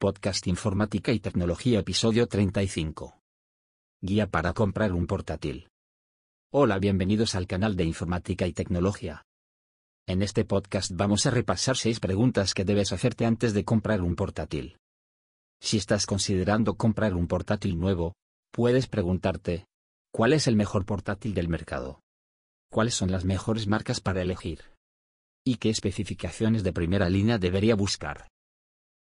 Podcast Informática y Tecnología Episodio 35. Guía para comprar un portátil. Hola, bienvenidos al canal de Informática y Tecnología. En este podcast vamos a repasar 6 preguntas que debes hacerte antes de comprar un portátil. Si estás considerando comprar un portátil nuevo, puedes preguntarte, ¿cuál es el mejor portátil del mercado? ¿Cuáles son las mejores marcas para elegir? ¿Y qué especificaciones de primera línea debería buscar?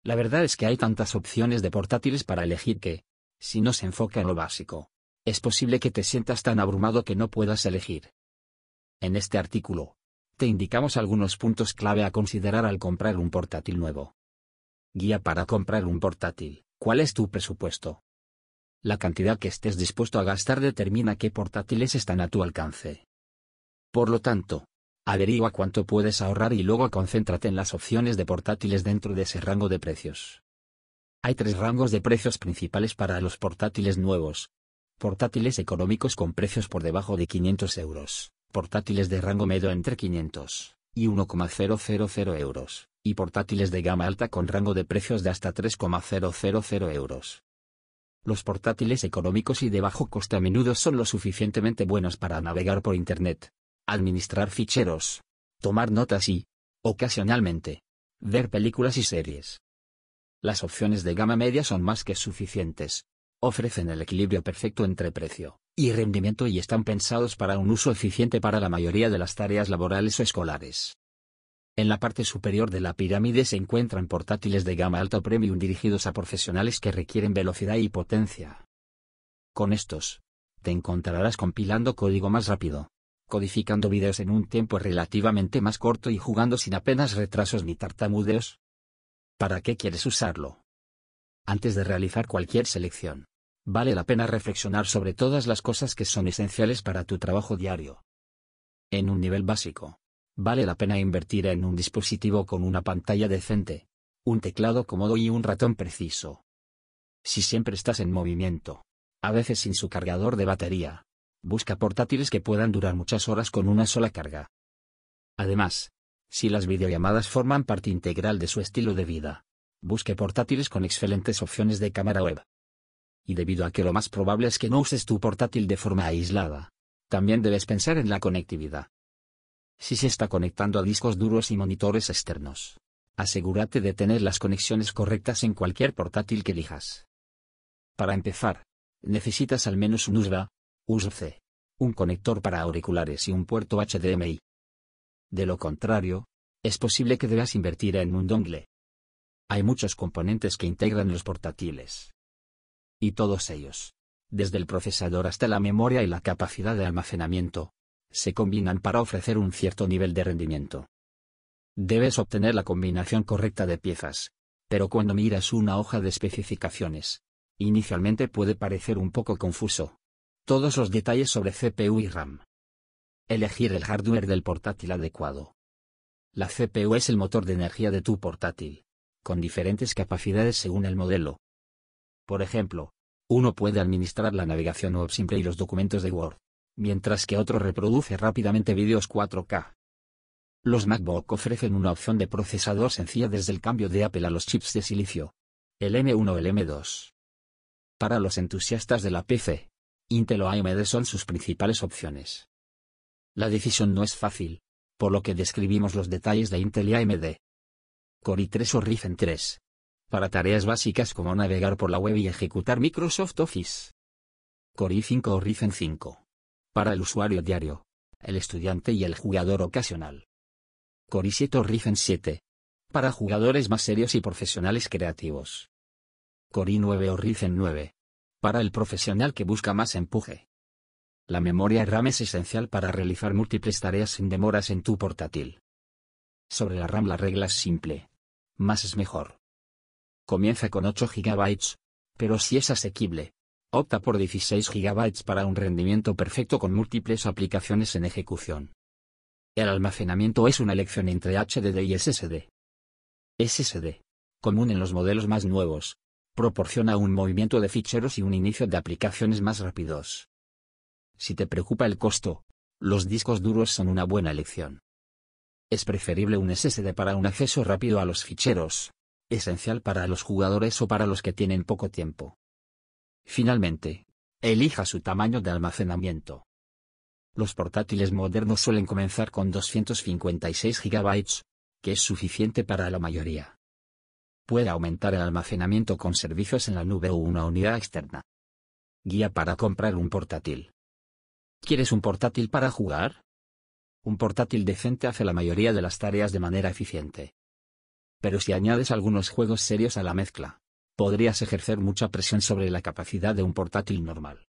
La verdad es que hay tantas opciones de portátiles para elegir que, si no se enfoca en lo básico, es posible que te sientas tan abrumado que no puedas elegir. En este artículo, te indicamos algunos puntos clave a considerar al comprar un portátil nuevo. Guía para comprar un portátil. ¿Cuál es tu presupuesto? La cantidad que estés dispuesto a gastar determina qué portátiles están a tu alcance. Por lo tanto, Averigua cuánto puedes ahorrar y luego concéntrate en las opciones de portátiles dentro de ese rango de precios. Hay tres rangos de precios principales para los portátiles nuevos. Portátiles económicos con precios por debajo de 500 euros, portátiles de rango medio entre 500 y 1,000 euros, y portátiles de gama alta con rango de precios de hasta 3,000 euros. Los portátiles económicos y de bajo coste a menudo son lo suficientemente buenos para navegar por Internet, administrar ficheros, tomar notas y, ocasionalmente, ver películas y series. Las opciones de gama media son más que suficientes, ofrecen el equilibrio perfecto entre precio y rendimiento y están pensados para un uso eficiente para la mayoría de las tareas laborales o escolares. En la parte superior de la pirámide se encuentran portátiles de gama alta premium dirigidos a profesionales que requieren velocidad y potencia. Con estos, te encontrarás compilando código más rápido, codificando vídeos en un tiempo relativamente más corto y jugando sin apenas retrasos ni tartamudeos? ¿Para qué quieres usarlo? Antes de realizar cualquier selección, vale la pena reflexionar sobre todas las cosas que son esenciales para tu trabajo diario. En un nivel básico, vale la pena invertir en un dispositivo con una pantalla decente, un teclado cómodo y un ratón preciso. Si siempre estás en movimiento, a veces sin su cargador de batería, Busca portátiles que puedan durar muchas horas con una sola carga. Además, si las videollamadas forman parte integral de su estilo de vida, busque portátiles con excelentes opciones de cámara web. Y debido a que lo más probable es que no uses tu portátil de forma aislada, también debes pensar en la conectividad. Si se está conectando a discos duros y monitores externos, asegúrate de tener las conexiones correctas en cualquier portátil que elijas. Para empezar, necesitas al menos un USB, USB-C, un conector para auriculares y un puerto HDMI. De lo contrario, es posible que debas invertir en un dongle. Hay muchos componentes que integran los portátiles. Y todos ellos, desde el procesador hasta la memoria y la capacidad de almacenamiento, se combinan para ofrecer un cierto nivel de rendimiento. Debes obtener la combinación correcta de piezas, pero cuando miras una hoja de especificaciones, inicialmente puede parecer un poco confuso. Todos los detalles sobre CPU y RAM. Elegir el hardware del portátil adecuado. La CPU es el motor de energía de tu portátil, con diferentes capacidades según el modelo. Por ejemplo, uno puede administrar la navegación web simple y los documentos de Word, mientras que otro reproduce rápidamente vídeos 4K. Los MacBook ofrecen una opción de procesador sencilla desde el cambio de Apple a los chips de silicio, el M1 o el M2. Para los entusiastas de la PC, Intel o AMD son sus principales opciones. La decisión no es fácil, por lo que describimos los detalles de Intel y AMD. Core i3 o Ryzen 3. Para tareas básicas como navegar por la web y ejecutar Microsoft Office. Core i5 o Ryzen 5. Para el usuario diario, el estudiante y el jugador ocasional. Core i7 o Ryzen 7. Para jugadores más serios y profesionales creativos. Core i9 o Ryzen 9 para el profesional que busca más empuje. La memoria RAM es esencial para realizar múltiples tareas sin demoras en tu portátil. Sobre la RAM la regla es simple. Más es mejor. Comienza con 8 GB, pero si es asequible, opta por 16 GB para un rendimiento perfecto con múltiples aplicaciones en ejecución. El almacenamiento es una elección entre HDD y SSD. SSD, común en los modelos más nuevos, proporciona un movimiento de ficheros y un inicio de aplicaciones más rápidos. Si te preocupa el costo, los discos duros son una buena elección. Es preferible un SSD para un acceso rápido a los ficheros, esencial para los jugadores o para los que tienen poco tiempo. Finalmente, elija su tamaño de almacenamiento. Los portátiles modernos suelen comenzar con 256 GB, que es suficiente para la mayoría. Puede aumentar el almacenamiento con servicios en la nube o una unidad externa. Guía para comprar un portátil. ¿Quieres un portátil para jugar? Un portátil decente hace la mayoría de las tareas de manera eficiente. Pero si añades algunos juegos serios a la mezcla, podrías ejercer mucha presión sobre la capacidad de un portátil normal.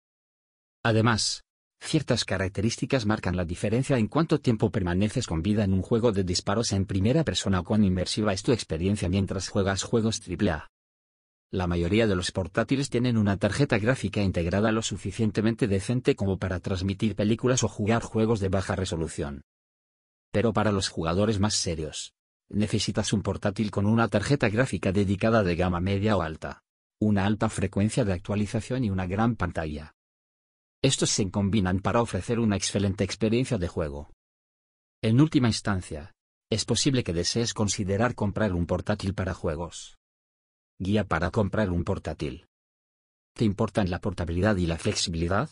Además, Ciertas características marcan la diferencia en cuánto tiempo permaneces con vida en un juego de disparos en primera persona o cuán inmersiva es tu experiencia mientras juegas juegos AAA. La mayoría de los portátiles tienen una tarjeta gráfica integrada lo suficientemente decente como para transmitir películas o jugar juegos de baja resolución. Pero para los jugadores más serios, necesitas un portátil con una tarjeta gráfica dedicada de gama media o alta, una alta frecuencia de actualización y una gran pantalla. Estos se combinan para ofrecer una excelente experiencia de juego. En última instancia, es posible que desees considerar comprar un portátil para juegos. Guía para comprar un portátil. ¿Te importan la portabilidad y la flexibilidad?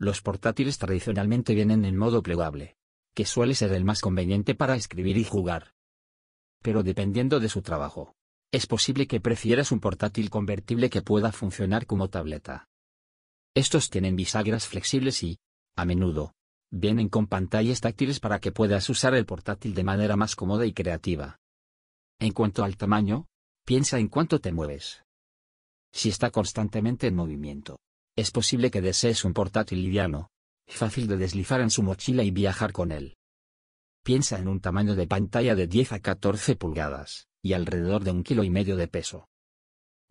Los portátiles tradicionalmente vienen en modo plegable, que suele ser el más conveniente para escribir y jugar. Pero dependiendo de su trabajo, es posible que prefieras un portátil convertible que pueda funcionar como tableta. Estos tienen bisagras flexibles y, a menudo, vienen con pantallas táctiles para que puedas usar el portátil de manera más cómoda y creativa. En cuanto al tamaño, piensa en cuánto te mueves. Si está constantemente en movimiento, es posible que desees un portátil liviano, fácil de deslizar en su mochila y viajar con él. Piensa en un tamaño de pantalla de 10 a 14 pulgadas, y alrededor de un kilo y medio de peso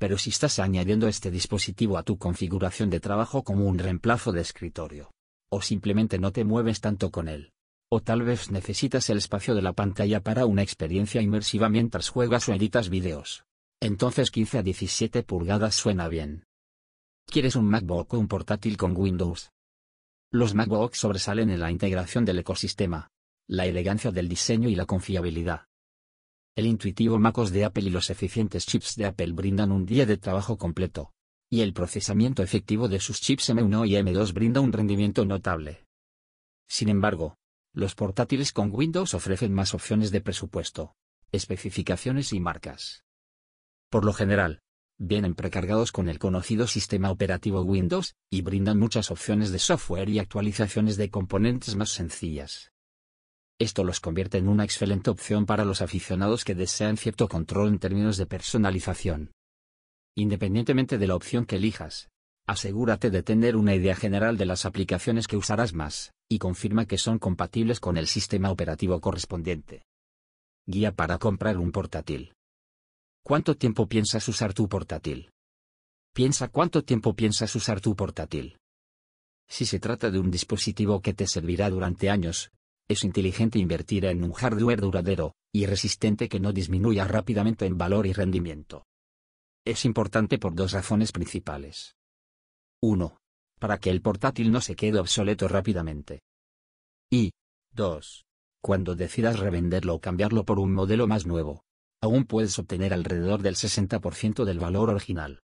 pero si estás añadiendo este dispositivo a tu configuración de trabajo como un reemplazo de escritorio, o simplemente no te mueves tanto con él, o tal vez necesitas el espacio de la pantalla para una experiencia inmersiva mientras juegas o editas videos, entonces 15 a 17 pulgadas suena bien. ¿Quieres un MacBook o un portátil con Windows? Los MacBooks sobresalen en la integración del ecosistema, la elegancia del diseño y la confiabilidad. El intuitivo MacOS de Apple y los eficientes chips de Apple brindan un día de trabajo completo. Y el procesamiento efectivo de sus chips M1 y M2 brinda un rendimiento notable. Sin embargo, los portátiles con Windows ofrecen más opciones de presupuesto, especificaciones y marcas. Por lo general, vienen precargados con el conocido sistema operativo Windows, y brindan muchas opciones de software y actualizaciones de componentes más sencillas. Esto los convierte en una excelente opción para los aficionados que desean cierto control en términos de personalización. Independientemente de la opción que elijas, asegúrate de tener una idea general de las aplicaciones que usarás más, y confirma que son compatibles con el sistema operativo correspondiente. Guía para comprar un portátil. ¿Cuánto tiempo piensas usar tu portátil? Piensa cuánto tiempo piensas usar tu portátil. Si se trata de un dispositivo que te servirá durante años, es inteligente invertir en un hardware duradero, y resistente que no disminuya rápidamente en valor y rendimiento. Es importante por dos razones principales. 1. Para que el portátil no se quede obsoleto rápidamente. Y 2. Cuando decidas revenderlo o cambiarlo por un modelo más nuevo, aún puedes obtener alrededor del 60% del valor original.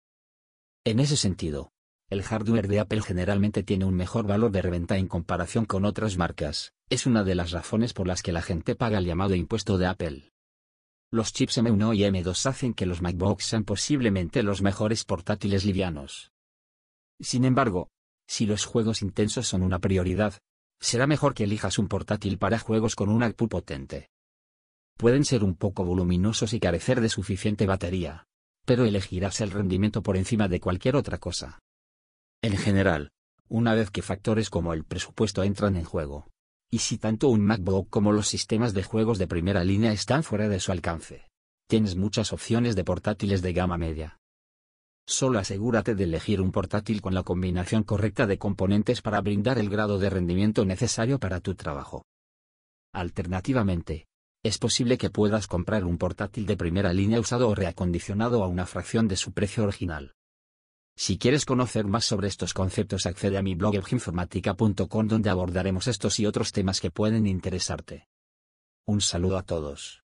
En ese sentido, el hardware de Apple generalmente tiene un mejor valor de reventa en comparación con otras marcas, es una de las razones por las que la gente paga el llamado impuesto de Apple. Los chips M1 y M2 hacen que los MacBooks sean posiblemente los mejores portátiles livianos. Sin embargo, si los juegos intensos son una prioridad, será mejor que elijas un portátil para juegos con una APU potente. Pueden ser un poco voluminosos y carecer de suficiente batería, pero elegirás el rendimiento por encima de cualquier otra cosa. En general, una vez que factores como el presupuesto entran en juego, y si tanto un MacBook como los sistemas de juegos de primera línea están fuera de su alcance, tienes muchas opciones de portátiles de gama media. Solo asegúrate de elegir un portátil con la combinación correcta de componentes para brindar el grado de rendimiento necesario para tu trabajo. Alternativamente, es posible que puedas comprar un portátil de primera línea usado o reacondicionado a una fracción de su precio original. Si quieres conocer más sobre estos conceptos accede a mi blog evinformatica.com donde abordaremos estos y otros temas que pueden interesarte. Un saludo a todos.